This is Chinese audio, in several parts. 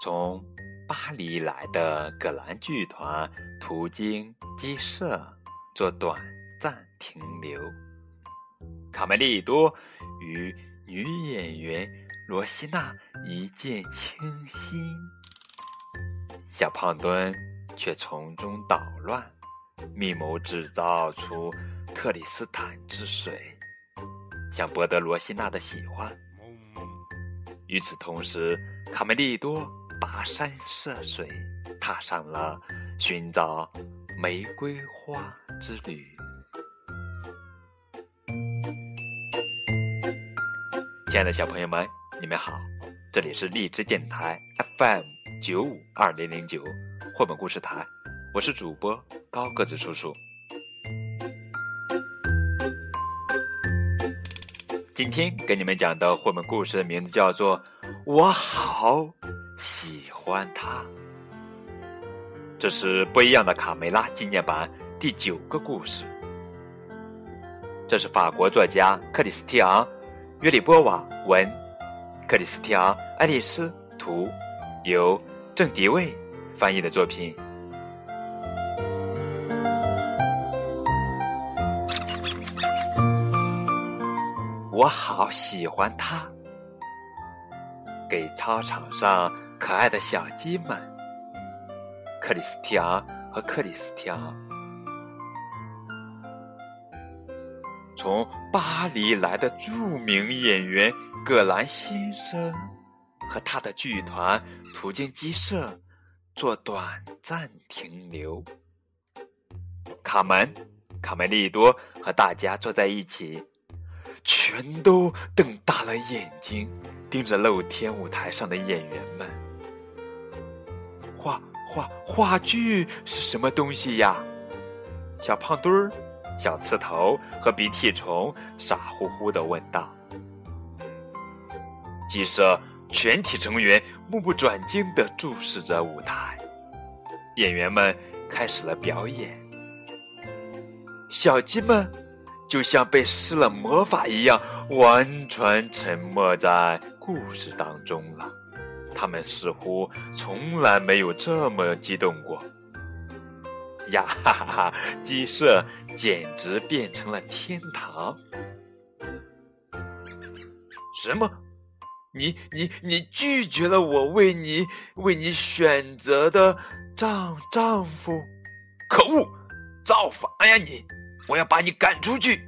从巴黎来的葛兰剧团途经鸡舍做短暂停留。卡梅利多与女演员罗西娜一见倾心，小胖墩却从中捣乱，密谋制造出特里斯坦之水，想博得罗西娜的喜欢。与此同时，卡梅利多跋山涉水，踏上了寻找玫瑰花之旅。亲爱的小朋友们，你们好，这里是荔枝电台 FM 九五二零零九绘本故事台，我是主播高个子叔叔。今天给你们讲的绘本故事的名字叫做《我好喜欢他》，这是不一样的卡梅拉纪念版第九个故事。这是法国作家克里斯蒂昂·约里波瓦文，克里斯蒂昂·爱丽丝图，由郑迪卫翻译的作品。我好喜欢他，给操场上可爱的小鸡们。克里斯蒂昂和克里斯蒂昂从巴黎来的著名演员葛兰先生和他的剧团途经鸡舍做短暂停留。卡门、卡梅利多和大家坐在一起。全都瞪大了眼睛，盯着露天舞台上的演员们。话话剧是什么东西呀？小胖墩儿、小刺头和鼻涕虫傻乎乎的问道。鸡舍全体成员目不转睛的注视着舞台，演员们开始了表演。小鸡们。就像被施了魔法一样，完全沉默在故事当中了。他们似乎从来没有这么激动过。呀哈哈哈！鸡舍简直变成了天堂。什么？你你你拒绝了我为你为你选择的丈丈夫？可恶！造反呀你！我要把你赶出去！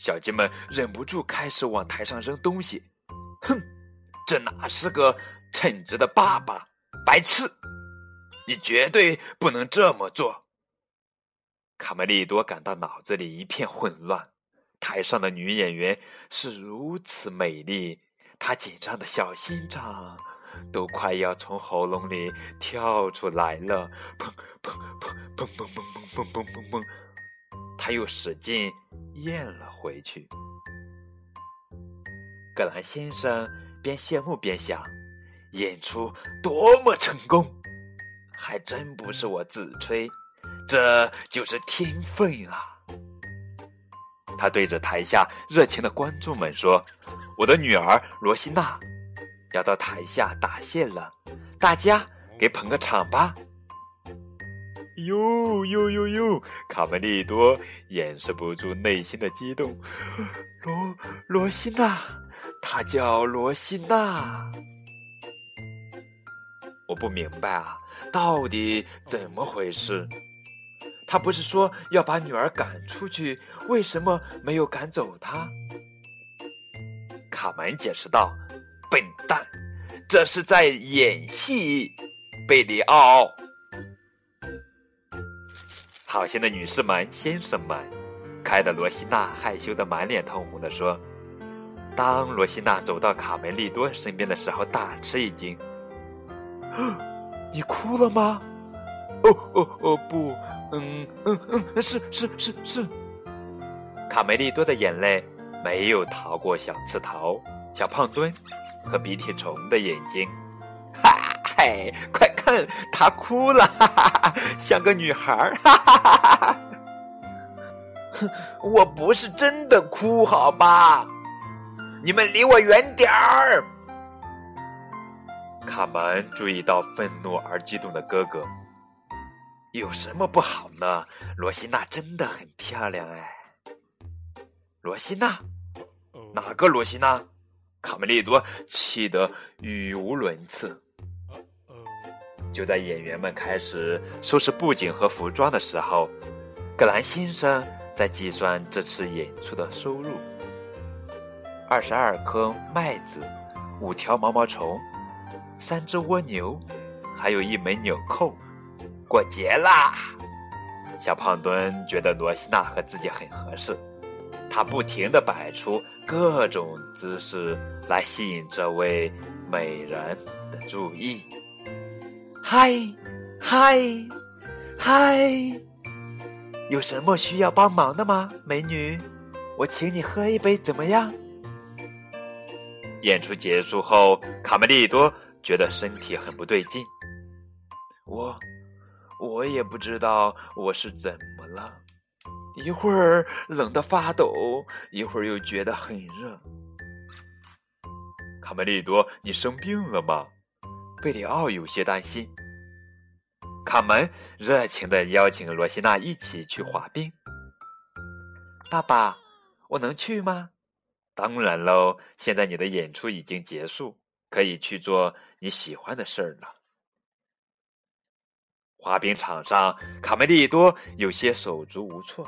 小鸡们忍不住开始往台上扔东西。哼，这哪是个称职的爸爸？白痴！你绝对不能这么做！卡梅利多感到脑子里一片混乱。台上的女演员是如此美丽，她紧张的小心脏都快要从喉咙里跳出来了。砰砰砰砰砰砰砰砰砰砰！他又使劲咽了回去。格兰先生边谢幕边想：演出多么成功，还真不是我自吹，这就是天分啊！他对着台下热情的观众们说：“我的女儿罗西娜要到台下答谢了，大家给捧个场吧。”哟哟哟哟！卡梅利多掩饰不住内心的激动。罗罗西娜，她叫罗西娜。我不明白啊，到底怎么回事？他不是说要把女儿赶出去，为什么没有赶走她？卡门解释道：“笨蛋，这是在演戏，贝里奥。”好心的女士们、先生们，开的罗西娜害羞的满脸通红的说：“当罗西娜走到卡梅利多身边的时候，大吃一惊。你哭了吗？哦哦哦，不，嗯嗯嗯，是是是是。卡梅利多的眼泪没有逃过小刺头、小胖墩和鼻涕虫的眼睛。哈嘿，快！她哭了，哈哈哈，像个女孩儿。哈哈哈哈哼，我不是真的哭，好吧？你们离我远点儿！卡门注意到愤怒而激动的哥哥。有什么不好呢？罗西娜真的很漂亮哎。罗西娜，哪个罗西娜？卡梅利多气得语无伦次。就在演员们开始收拾布景和服装的时候，格兰先生在计算这次演出的收入：二十二颗麦子，五条毛毛虫，三只蜗牛，还有一枚纽扣。过节啦！小胖墩觉得罗西娜和自己很合适，他不停地摆出各种姿势来吸引这位美人的注意。嗨，嗨，嗨！有什么需要帮忙的吗，美女？我请你喝一杯，怎么样？演出结束后，卡梅利多觉得身体很不对劲。我。我也不知道我是怎么了，一会儿冷得发抖，一会儿又觉得很热。卡梅利多，你生病了吗？贝里奥有些担心。卡门热情的邀请罗西娜一起去滑冰。爸爸，我能去吗？当然喽，现在你的演出已经结束，可以去做你喜欢的事儿了。滑冰场上，卡梅利多有些手足无措。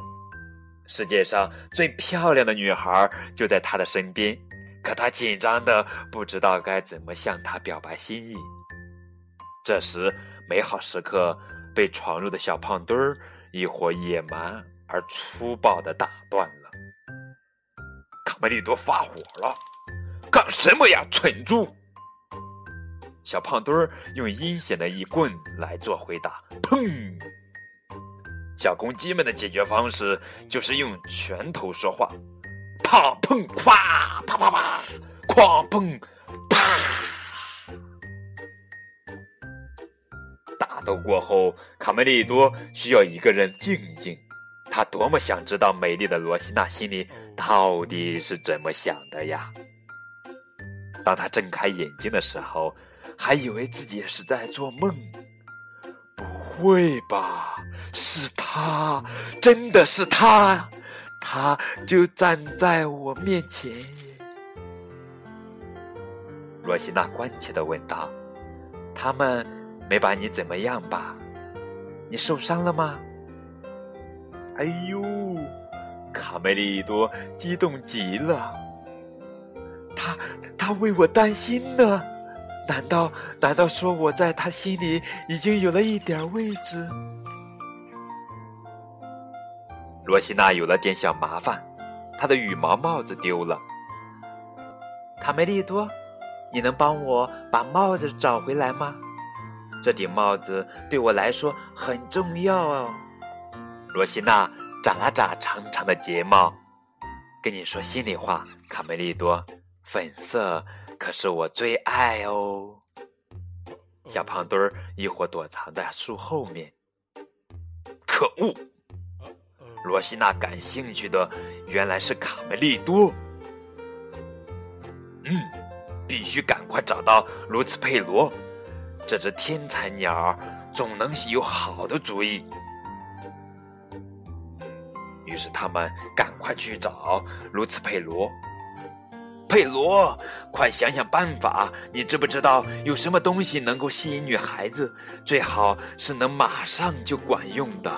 世界上最漂亮的女孩就在他的身边，可他紧张的不知道该怎么向她表白心意。这时，美好时刻被闯入的小胖墩儿一伙野蛮而粗暴的打断了。卡梅利多发火了：“干什么呀，蠢猪！”小胖墩儿用阴险的一棍来做回答，砰！小公鸡们的解决方式就是用拳头说话，啪砰咵，啪啪啪，哐砰啪。打斗过后，卡梅利多需要一个人静一静，他多么想知道美丽的罗西娜心里到底是怎么想的呀！当他睁开眼睛的时候。还以为自己是在做梦，不会吧？是他，真的是他，他就站在我面前。罗西娜关切的问道：“他们没把你怎么样吧？你受伤了吗？”哎呦，卡梅利多激动极了，他他为我担心呢。难道难道说我在他心里已经有了一点位置？罗西娜有了点小麻烦，她的羽毛帽子丢了。卡梅利多，你能帮我把帽子找回来吗？这顶帽子对我来说很重要哦。罗西娜眨了眨长长的睫毛，跟你说心里话，卡梅利多，粉色。可是我最爱哦，小胖墩儿一会躲藏在树后面。可恶！罗西娜感兴趣的原来是卡梅利多。嗯，必须赶快找到卢茨佩罗，这只天才鸟总能有好的主意。于是他们赶快去找卢茨佩罗。佩罗，快想想办法！你知不知道有什么东西能够吸引女孩子？最好是能马上就管用的。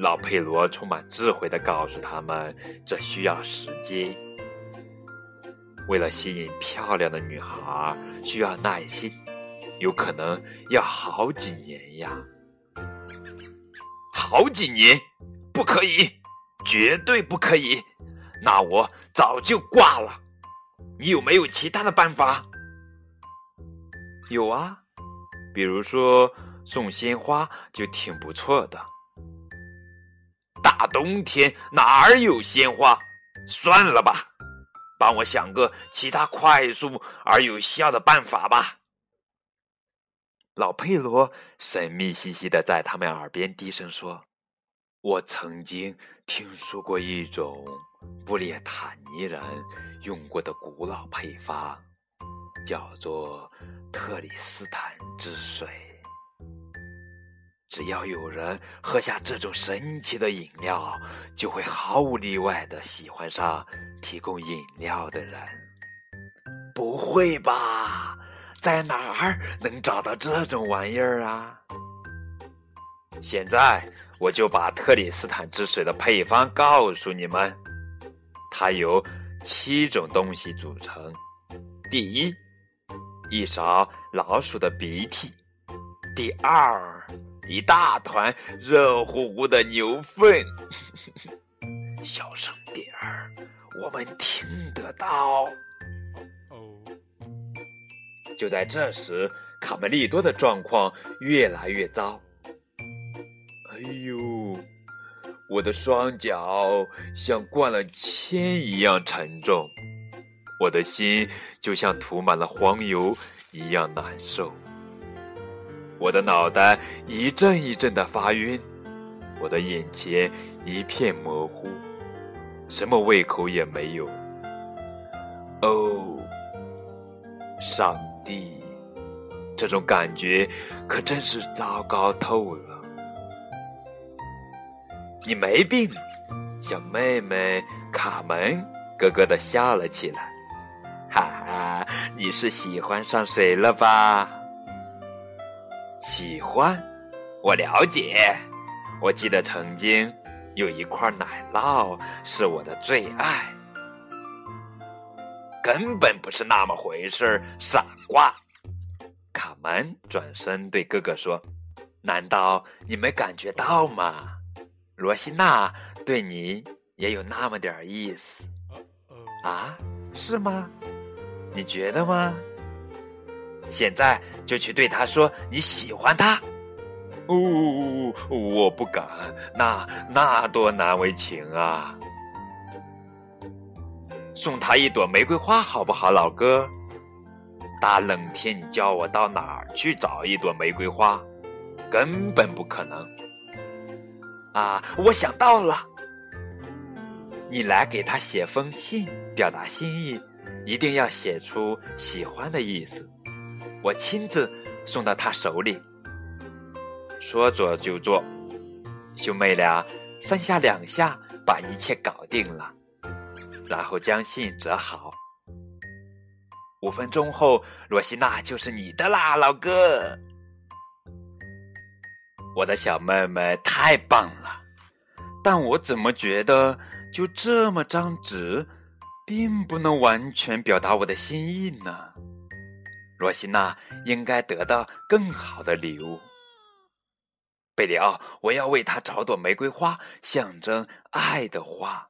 老佩罗充满智慧的告诉他们：“这需要时间。为了吸引漂亮的女孩，需要耐心，有可能要好几年呀！好几年，不可以，绝对不可以！”那我早就挂了。你有没有其他的办法？有啊，比如说送鲜花就挺不错的。大冬天哪儿有鲜花？算了吧，帮我想个其他快速而有效的办法吧。老佩罗神秘兮兮的在他们耳边低声说：“我曾经听说过一种。”布列塔尼人用过的古老配方，叫做特里斯坦之水。只要有人喝下这种神奇的饮料，就会毫无例外的喜欢上提供饮料的人。不会吧？在哪儿能找到这种玩意儿啊？现在我就把特里斯坦之水的配方告诉你们，它由七种东西组成。第一，一勺老鼠的鼻涕；第二，一大团热乎乎的牛粪。小声，我们听得到。就在这时，卡梅利多的状况越来越糟。哎呦，我的双脚像灌了铅一样沉重，我的心就像涂满了黄油一样难受。我的脑袋一阵一阵的发晕，我的眼前一片模糊，什么胃口也没有。哦，上。帝，这种感觉可真是糟糕透了。你没病，小妹妹卡门咯咯的笑了起来。哈哈，你是喜欢上谁了吧？喜欢，我了解。我记得曾经有一块奶酪是我的最爱。根本不是那么回事，傻瓜！卡门转身对哥哥说：“难道你没感觉到吗？罗西娜对你也有那么点意思啊？是吗？你觉得吗？现在就去对他说你喜欢他。哦，我不敢，那那多难为情啊！”送他一朵玫瑰花好不好，老哥？大冷天，你叫我到哪儿去找一朵玫瑰花？根本不可能！啊，我想到了，你来给他写封信，表达心意，一定要写出喜欢的意思，我亲自送到他手里。说做就做，兄妹俩三下两下把一切搞定了。然后将信折好。五分钟后，罗西娜就是你的啦，老哥！我的小妹妹太棒了，但我怎么觉得就这么张纸，并不能完全表达我的心意呢？罗西娜应该得到更好的礼物。贝里奥，我要为他找朵玫瑰花，象征爱的花。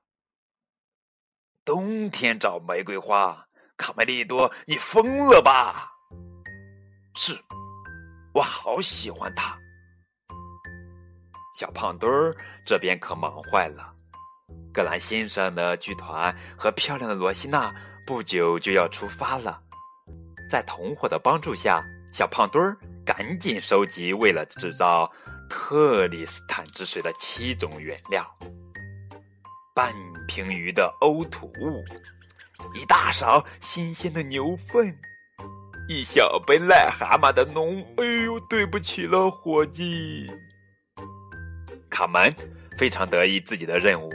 冬天找玫瑰花，卡梅利多，你疯了吧？是，我好喜欢它。小胖墩儿这边可忙坏了。格兰先生的剧团和漂亮的罗西娜不久就要出发了，在同伙的帮助下，小胖墩儿赶紧收集为了制造特里斯坦之水的七种原料。半瓶鱼的呕吐物，一大勺新鲜的牛粪，一小杯癞蛤蟆的脓。哎呦，对不起了，伙计。卡门非常得意自己的任务，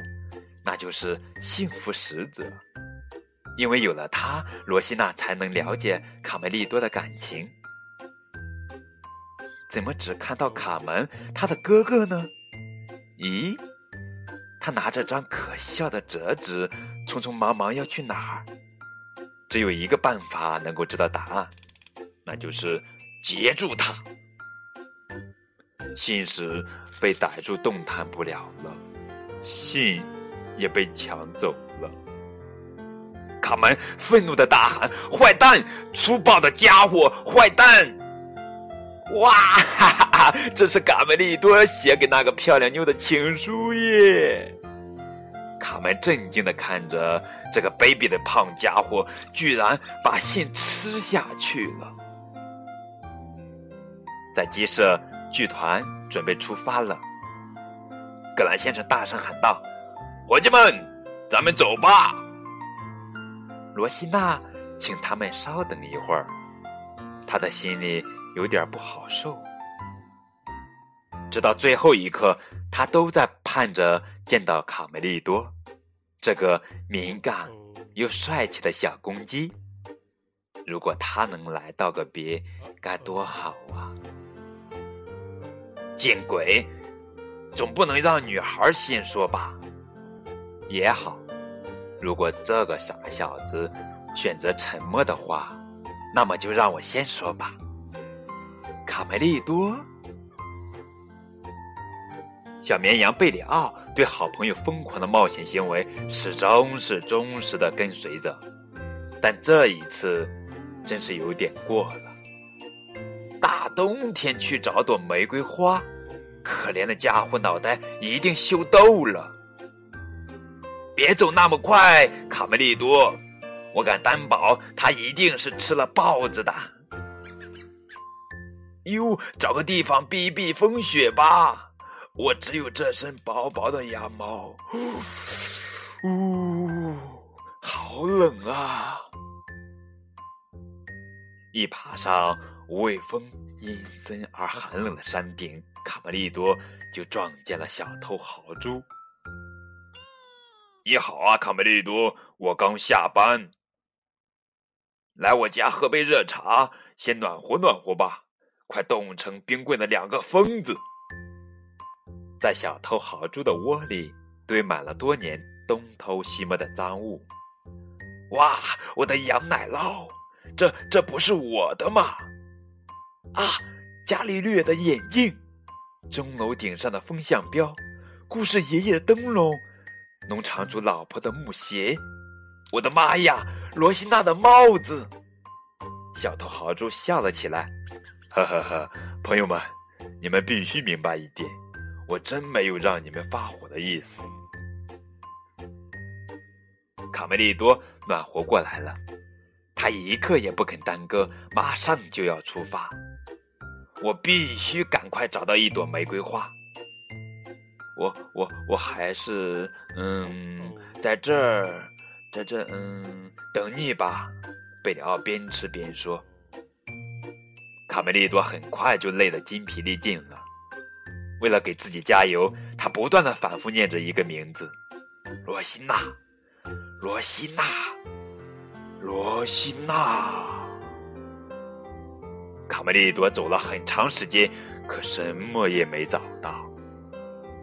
那就是幸福使者，因为有了他，罗西娜才能了解卡梅利多的感情。怎么只看到卡门他的哥哥呢？咦？他拿着张可笑的折纸，匆匆忙忙要去哪儿？只有一个办法能够知道答案，那就是截住他。信使被逮住，动弹不了了，信也被抢走了。卡门愤怒的大喊：“坏蛋！粗暴的家伙！坏蛋！”哇哈哈哈！这是卡梅利多写给那个漂亮妞的情书耶！卡门震惊的看着这个卑鄙的胖家伙，居然把信吃下去了。在鸡舍，剧团准备出发了。格兰先生大声喊道：“伙计们，咱们走吧！”罗西娜请他们稍等一会儿。他的心里有点不好受。直到最后一刻，他都在盼着见到卡梅利多，这个敏感又帅气的小公鸡。如果他能来道个别，该多好啊！见鬼，总不能让女孩先说吧？也好，如果这个傻小子选择沉默的话，那么就让我先说吧。卡梅利多。小绵羊贝里奥对好朋友疯狂的冒险行为始终是忠实的跟随着，但这一次真是有点过了。大冬天去找朵玫瑰花，可怜的家伙脑袋一定秀逗了。别走那么快，卡梅利多，我敢担保他一定是吃了豹子的。哟，找个地方避一避风雪吧。我只有这身薄薄的羊毛，呜，好冷啊！一爬上无畏风阴森而寒冷的山顶，卡梅利多就撞见了小偷豪猪。你好啊，卡梅利多，我刚下班，来我家喝杯热茶，先暖和暖和吧。快冻成冰棍的两个疯子！在小偷豪猪的窝里堆满了多年东偷西摸的赃物。哇，我的羊奶酪，这这不是我的吗？啊，伽利略的眼镜，钟楼顶上的风向标，故事爷爷的灯笼，农场主老婆的木鞋，我的妈呀，罗西娜的帽子！小偷豪猪笑了起来，呵呵呵，朋友们，你们必须明白一点。我真没有让你们发火的意思。卡梅利多暖和过来了，他一刻也不肯耽搁，马上就要出发。我必须赶快找到一朵玫瑰花。我我我还是嗯，在这儿，在这嗯等你吧。贝里奥边吃边说。卡梅利多很快就累得筋疲力尽了。为了给自己加油，他不断的反复念着一个名字：罗西娜，罗西娜，罗西娜。卡梅利多走了很长时间，可什么也没找到。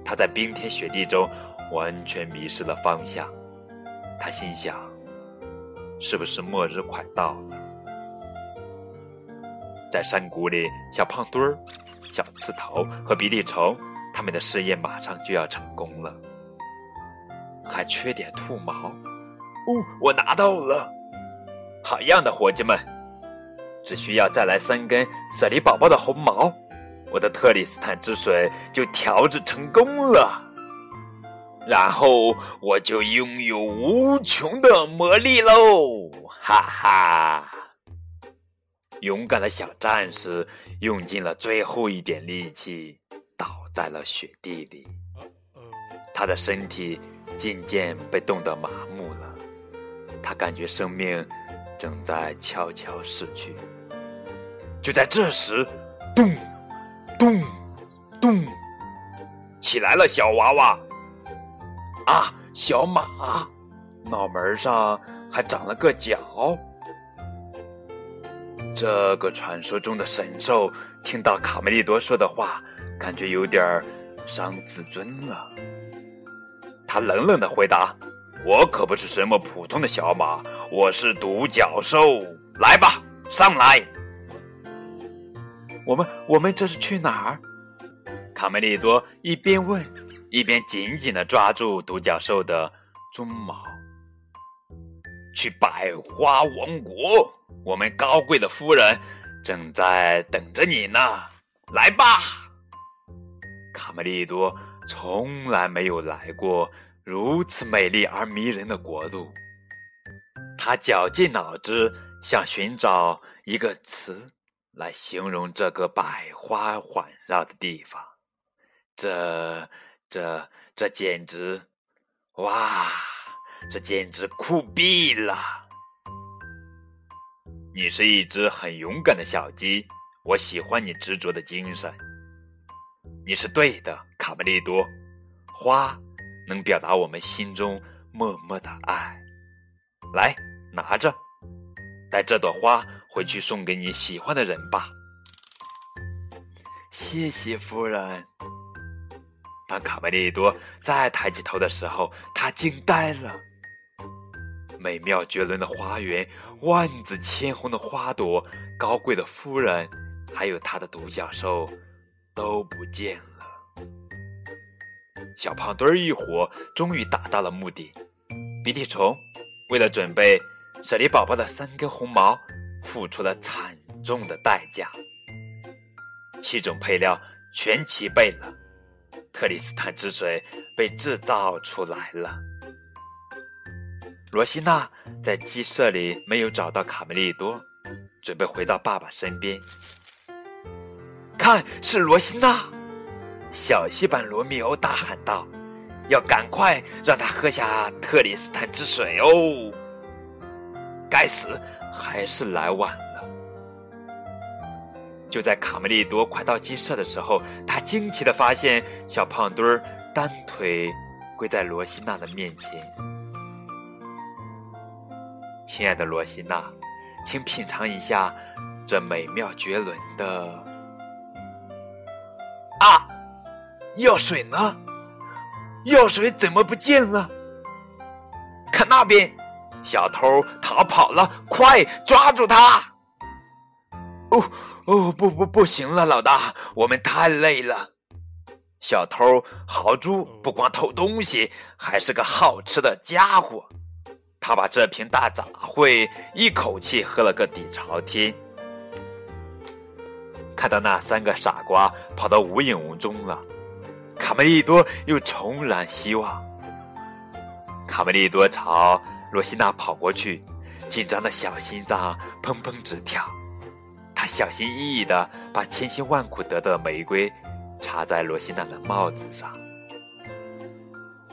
他在冰天雪地中完全迷失了方向。他心想：是不是末日快到了？在山谷里，小胖墩儿。小刺头和比利虫，他们的事业马上就要成功了，还缺点兔毛。哦，我拿到了！好样的，伙计们！只需要再来三根舍利宝宝的红毛，我的特里斯坦之水就调制成功了。然后我就拥有无穷的魔力喽！哈哈。勇敢的小战士用尽了最后一点力气，倒在了雪地里。他的身体渐渐被冻得麻木了，他感觉生命正在悄悄逝去。就在这时，咚，咚，咚，起来了，小娃娃！啊，小马，脑门上还长了个角。这个传说中的神兽听到卡梅利多说的话，感觉有点伤自尊了。他冷冷的回答：“我可不是什么普通的小马，我是独角兽。来吧，上来。”我们我们这是去哪儿？卡梅利多一边问，一边紧紧的抓住独角兽的鬃毛。去百花王国。我们高贵的夫人正在等着你呢，来吧！卡梅利多从来没有来过如此美丽而迷人的国度，他绞尽脑汁想寻找一个词来形容这个百花环绕的地方。这、这、这简直，哇！这简直酷毙了！你是一只很勇敢的小鸡，我喜欢你执着的精神。你是对的，卡梅利多。花能表达我们心中默默的爱。来，拿着，带这朵花回去送给你喜欢的人吧。谢谢夫人。当卡梅利多再抬起头的时候，他惊呆了。美妙绝伦的花园，万紫千红的花朵，高贵的夫人，还有他的独角兽，都不见了。小胖墩儿一伙终于达到了目的。鼻涕虫为了准备舍利宝宝的三根红毛，付出了惨重的代价。七种配料全齐备了，特里斯坦之水被制造出来了。罗西娜在鸡舍里没有找到卡梅利多，准备回到爸爸身边。看，是罗西娜！小戏版罗密欧大喊道：“要赶快让他喝下特里斯坦之水哦！”该死，还是来晚了。就在卡梅利多快到鸡舍的时候，他惊奇的发现小胖墩儿单腿跪在罗西娜的面前。亲爱的罗西娜，请品尝一下这美妙绝伦的……啊，药水呢？药水怎么不见了？看那边，小偷逃跑了！快抓住他！哦。哦不不不行了，老大，我们太累了。小偷豪猪不光偷东西，还是个好吃的家伙。他把这瓶大杂烩一口气喝了个底朝天。看到那三个傻瓜跑得无影无踪了，卡梅利多又重燃希望。卡梅利多朝罗西娜跑过去，紧张的小心脏砰砰直跳。他小心翼翼地把千辛万苦得的玫瑰插在罗西娜的帽子上。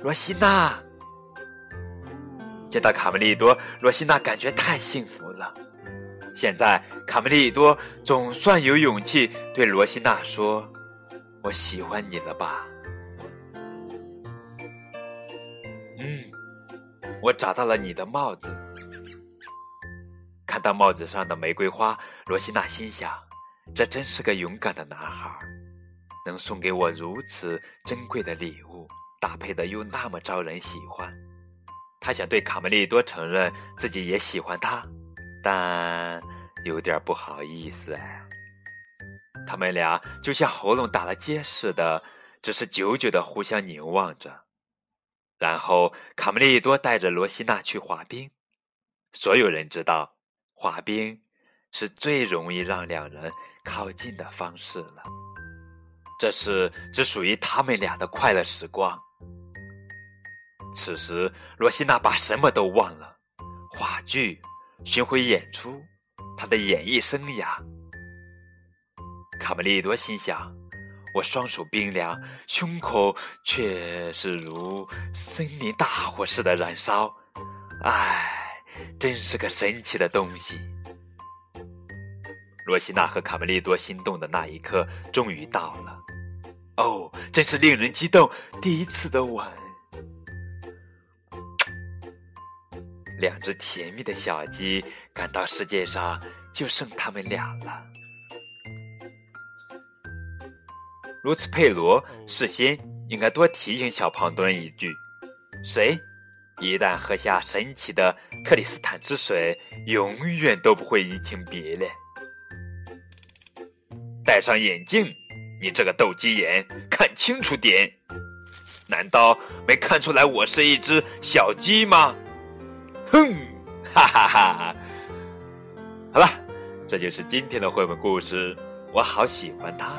罗西娜见到卡梅利多，罗西娜感觉太幸福了。现在卡梅利多总算有勇气对罗西娜说：“我喜欢你了吧？”嗯，我找到了你的帽子。看到帽子上的玫瑰花，罗西娜心想：“这真是个勇敢的男孩，能送给我如此珍贵的礼物，搭配的又那么招人喜欢。”他想对卡梅利多承认自己也喜欢他，但有点不好意思哎。他们俩就像喉咙打了结似的，只是久久的互相凝望着。然后卡梅利多带着罗西娜去滑冰，所有人知道。滑冰是最容易让两人靠近的方式了。这是只属于他们俩的快乐时光。此时，罗西娜把什么都忘了：话剧、巡回演出、她的演艺生涯。卡梅利多心想：“我双手冰凉，胸口却是如森林大火似的燃烧。”唉。真是个神奇的东西。罗西娜和卡梅利多心动的那一刻终于到了。哦，真是令人激动！第一次的吻，两只甜蜜的小鸡感到世界上就剩他们俩了。如此佩罗事先应该多提醒小胖墩一句：谁？一旦喝下神奇的克里斯坦之水，永远都不会移情别恋。戴上眼镜，你这个斗鸡眼，看清楚点！难道没看出来我是一只小鸡吗？哼，哈哈哈！哈好了，这就是今天的绘本故事，我好喜欢它，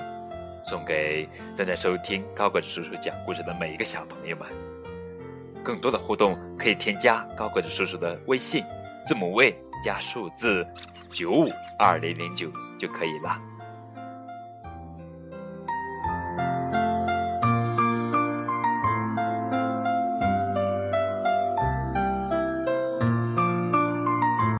送给正在收听高个子叔叔讲故事的每一个小朋友们。更多的互动可以添加高个子叔叔的微信，字母 V 加数字九五二零零九就可以了。